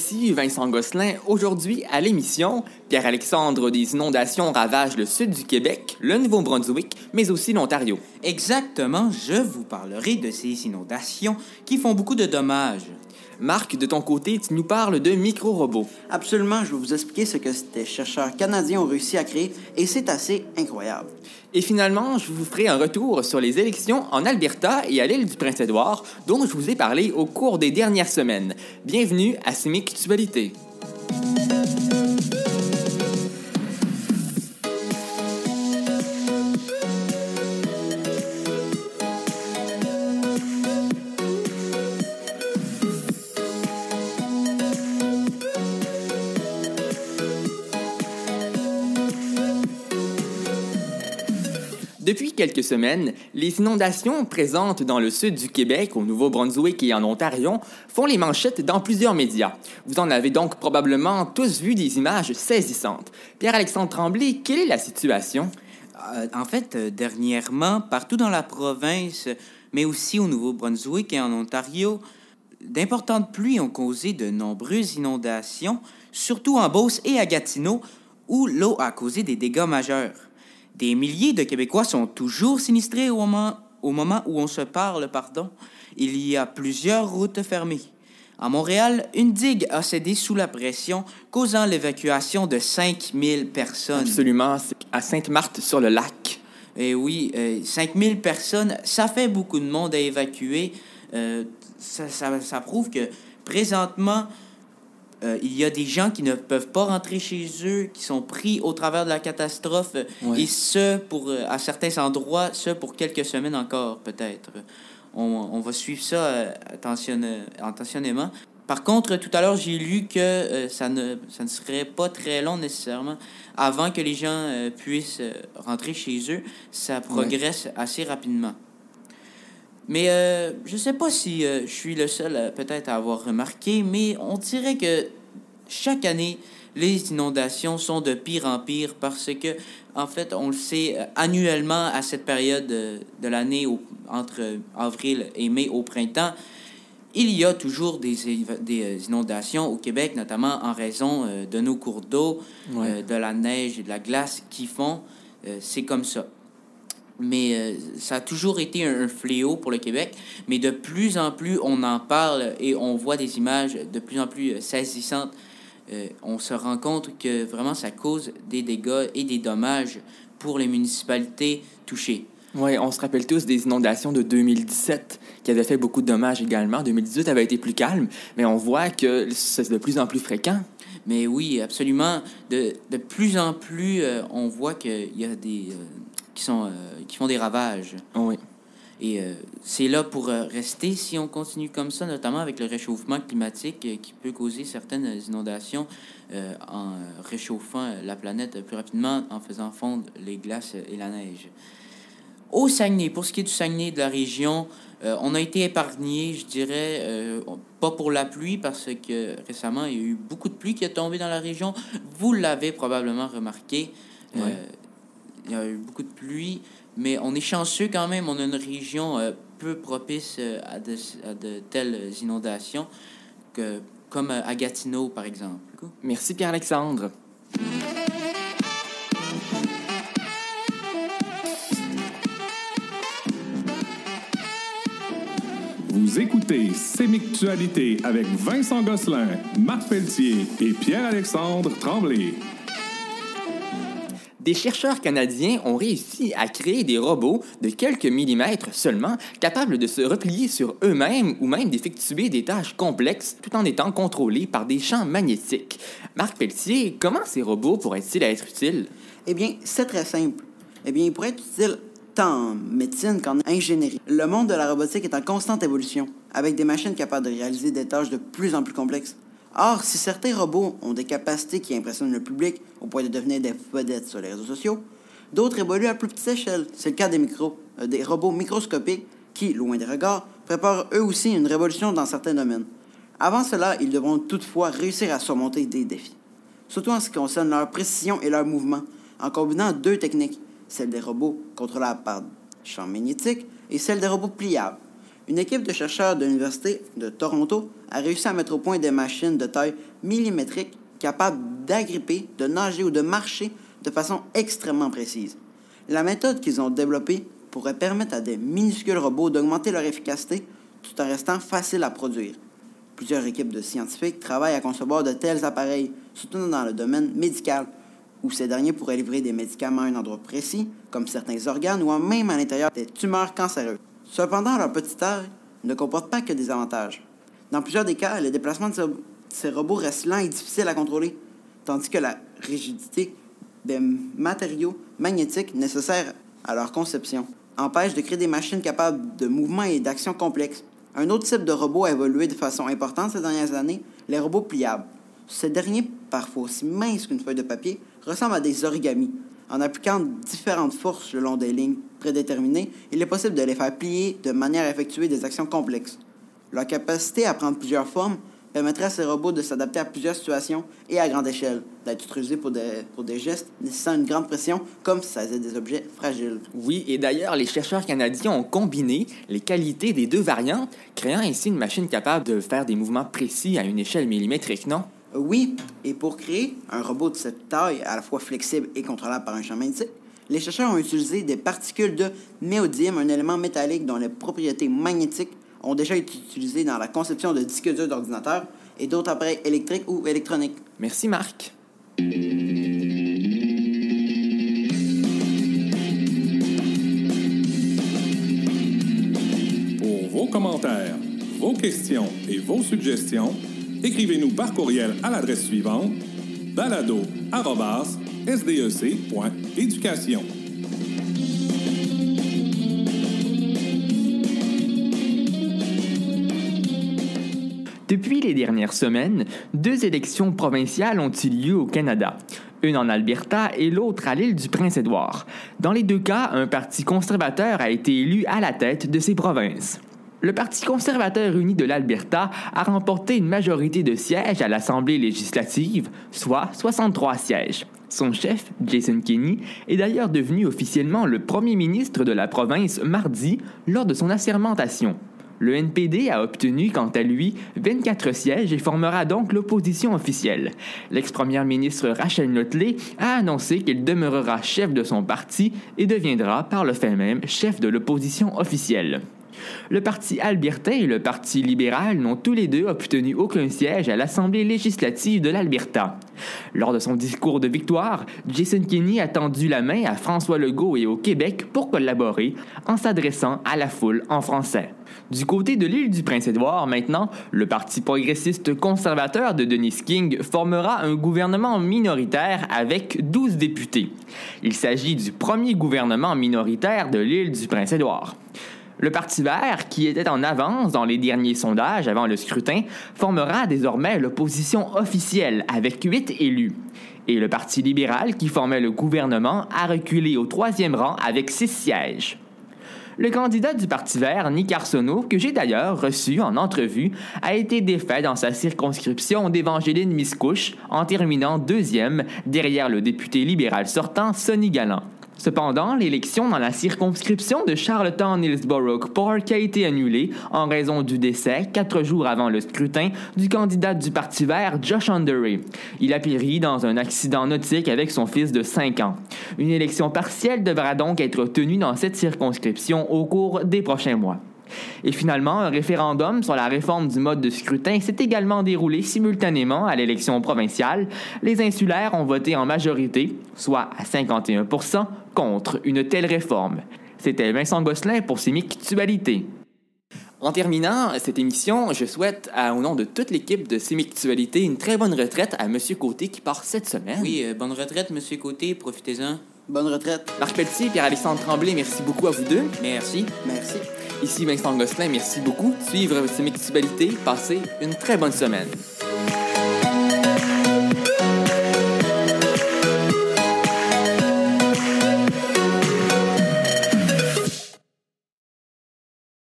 Ici Vincent Gosselin. Aujourd'hui à l'émission, Pierre-Alexandre des inondations ravagent le sud du Québec, le Nouveau-Brunswick, mais aussi l'Ontario. Exactement, je vous parlerai de ces inondations qui font beaucoup de dommages. Marc, de ton côté, tu nous parles de micro-robots. Absolument, je vais vous expliquer ce que des chercheurs canadiens ont réussi à créer et c'est assez incroyable. Et finalement, je vous ferai un retour sur les élections en Alberta et à l'île du Prince-Édouard dont je vous ai parlé au cours des dernières semaines. Bienvenue à Simictualité. Depuis quelques semaines, les inondations présentes dans le sud du Québec, au Nouveau-Brunswick et en Ontario font les manchettes dans plusieurs médias. Vous en avez donc probablement tous vu des images saisissantes. Pierre-Alexandre Tremblay, quelle est la situation? Euh, en fait, euh, dernièrement, partout dans la province, mais aussi au Nouveau-Brunswick et en Ontario, d'importantes pluies ont causé de nombreuses inondations, surtout en Beauce et à Gatineau, où l'eau a causé des dégâts majeurs. Des milliers de Québécois sont toujours sinistrés au moment, au moment où on se parle, pardon. Il y a plusieurs routes fermées. À Montréal, une digue a cédé sous la pression, causant l'évacuation de 5000 personnes. Absolument, à Sainte-Marthe-sur-le-Lac. Et oui, euh, 5000 personnes, ça fait beaucoup de monde à évacuer. Euh, ça, ça, ça prouve que présentement, euh, il y a des gens qui ne peuvent pas rentrer chez eux, qui sont pris au travers de la catastrophe, Ouais. et ce, pour, euh, à certains endroits, ce, pour quelques semaines encore, peut-être. On, on va suivre ça euh, attentionne- attentionnément. Par contre, tout à l'heure, j'ai lu que euh, ça, ne, ça ne serait pas très long nécessairement avant que les gens euh, puissent rentrer chez eux. Ça progresse assez rapidement. Mais euh, je sais pas si euh, je suis le seul euh, peut-être à avoir remarqué, mais on dirait que chaque année, les inondations sont de pire en pire parce que, en fait, on le sait, euh, annuellement à cette période euh, de l'année, au- entre avril et mai au printemps, il y a toujours des, des inondations au Québec, notamment en raison euh, de nos cours d'eau, Ouais. de la neige et de la glace qui font. C'est comme ça. Mais euh, ça a toujours été un, un fléau pour le Québec. Mais de plus en plus, on en parle et on voit des images de plus en plus euh, saisissantes. Euh, on se rend compte que vraiment ça cause des dégâts et des dommages pour les municipalités touchées. Oui, on se rappelle tous des inondations de 2017 qui avaient fait beaucoup de dommages également. 2018 avait été plus calme, mais on voit que c'est de plus en plus fréquent. Mais oui, absolument. De, de plus en plus, euh, on voit qu'il y a des qui sont euh, qui font des ravages. Oui. Et euh, c'est là pour euh, rester si on continue comme ça, notamment avec le réchauffement climatique qui peut causer certaines inondations en réchauffant la planète plus rapidement, en faisant fondre les glaces et la neige. Au Saguenay, pour ce qui est du Saguenay de la région, euh, on a été épargné, je dirais, euh, pas pour la pluie, parce que récemment, il y a eu beaucoup de pluie qui est tombée dans la région. Vous l'avez probablement remarqué. Euh. Il y a eu beaucoup de pluie, mais on est chanceux quand même. On a une région euh, peu propice euh, à, de, à de telles inondations, que, comme euh, à Gatineau, par exemple. Merci Pierre-Alexandre. Vous écoutez Sémictualité avec Vincent Gosselin, Marc Pelletier et Pierre-Alexandre Tremblay. Des chercheurs canadiens ont réussi à créer des robots de quelques millimètres seulement, capables de se replier sur eux-mêmes ou même d'effectuer des tâches complexes tout en étant contrôlés par des champs magnétiques. Marc Pelletier, comment ces robots pourraient-ils être utiles? Eh bien, c'est très simple. Eh bien, il pourrait être utile tant en médecine qu'en ingénierie. Le monde de la robotique est en constante évolution, avec des machines capables de réaliser des tâches de plus en plus complexes. Or, si certains robots ont des capacités qui impressionnent le public au point de devenir des vedettes sur les réseaux sociaux, d'autres évoluent à plus petite échelle. C'est le cas des micros, euh, des robots microscopiques qui, loin des regards, préparent eux aussi une révolution dans certains domaines. Avant cela, ils devront toutefois réussir à surmonter des défis, surtout en ce qui concerne leur précision et leur mouvement, en combinant deux techniques, celle des robots contrôlables par champ magnétique et celle des robots pliables. Une équipe de chercheurs de l'Université de Toronto a réussi à mettre au point des machines de taille millimétriques capables d'agripper, de nager ou de marcher de façon extrêmement précise. La méthode qu'ils ont développée pourrait permettre à des minuscules robots d'augmenter leur efficacité tout en restant facile à produire. Plusieurs équipes de scientifiques travaillent à concevoir de tels appareils, surtout dans le domaine médical, où ces derniers pourraient livrer des médicaments à un endroit précis, comme certains organes ou même à l'intérieur des tumeurs cancéreuses. Cependant, leur petite taille ne comporte pas que des avantages. Dans plusieurs des cas, le déplacement de ces robots reste lent et difficile à contrôler, tandis que la rigidité des matériaux magnétiques nécessaires à leur conception empêche de créer des machines capables de mouvements et d'actions complexes. Un autre type de robot a évolué de façon importante ces dernières années, les robots pliables. Ces derniers, parfois aussi minces qu'une feuille de papier, ressemblent à des origamis. En appliquant différentes forces le long des lignes prédéterminées, il est possible de les faire plier de manière à effectuer des actions complexes. Leur capacité à prendre plusieurs formes permettrait à ces robots de s'adapter à plusieurs situations et à grande échelle, d'être utilisés pour des, pour des gestes nécessitant une grande pression, comme si ça faisait des objets fragiles. Oui, et d'ailleurs, les chercheurs canadiens ont combiné les qualités des deux variantes, créant ainsi une machine capable de faire des mouvements précis à une échelle millimétrique, non? Oui, et pour créer un robot de cette taille, à la fois flexible et contrôlable par un champ magnétique, les chercheurs ont utilisé des particules de néodyme, un élément métallique dont les propriétés magnétiques ont déjà été utilisées dans la conception de disques durs d'ordinateurs et d'autres appareils électriques ou électroniques. Merci Marc. Pour vos commentaires, vos questions et vos suggestions, écrivez-nous par courriel à l'adresse suivante balado@sdec.éducation. Depuis les dernières semaines, deux élections provinciales ont eu lieu au Canada? Une en Alberta et l'autre à l'île du Prince-Édouard. Dans les deux cas, un parti conservateur a été élu à la tête de ces provinces. Le Parti conservateur uni de l'Alberta a remporté une majorité de sièges à l'Assemblée législative, soit 63 sièges. Son chef, Jason Kenney, est d'ailleurs devenu officiellement le premier ministre de la province mardi lors de son assermentation. Le NPD a obtenu, quant à lui, 24 sièges et formera donc l'opposition officielle. L'ex-première ministre Rachel Notley a annoncé qu'il demeurera chef de son parti et deviendra, par le fait même, chef de l'opposition officielle. Le Parti albertain et le Parti libéral n'ont tous les deux obtenu aucun siège à l'Assemblée législative de l'Alberta. Lors de son discours de victoire, Jason Kenney a tendu la main à François Legault et au Québec pour collaborer en s'adressant à la foule en français. Du côté de l'île du Prince-Édouard, maintenant, le Parti progressiste conservateur de Denis King formera un gouvernement minoritaire avec 12 députés. Il s'agit du premier gouvernement minoritaire de l'île du Prince-Édouard. Le Parti vert, qui était en avance dans les derniers sondages avant le scrutin, formera désormais l'opposition officielle avec huit élus. Et le Parti libéral, qui formait le gouvernement, a reculé au troisième rang avec six sièges. Le candidat du Parti vert, Nick Arsenault, que j'ai d'ailleurs reçu en entrevue, a été défait dans sa circonscription d'Évangéline Miscouche en terminant deuxième derrière le député libéral sortant Sonny Galland. Cependant, l'élection dans la circonscription de Charlottetown-Hillsborough Park a été annulée en raison du décès, quatre jours avant le scrutin, du candidat du Parti vert, Josh Undery. Il a péri dans un accident nautique avec son fils de 5 ans. Une élection partielle devra donc être tenue dans cette circonscription au cours des prochains mois. Et finalement, un référendum sur la réforme du mode de scrutin s'est également déroulé simultanément à l'élection provinciale. Les insulaires ont voté en majorité, soit à 51% contre une telle réforme. C'était Vincent Gosselin pour Sémictualité. En terminant cette émission, je souhaite, au nom de toute l'équipe de Sémictualité, une très bonne retraite à M. Côté qui part cette semaine. Oui, euh, bonne retraite, M. Côté, profitez-en. Bonne retraite. Marc Pelletier, Pierre-Alexandre Tremblay, merci beaucoup à vous deux. Merci. Merci. Ici Vincent Gosselin, merci beaucoup. Suivre Sémictualité, passez une très bonne semaine.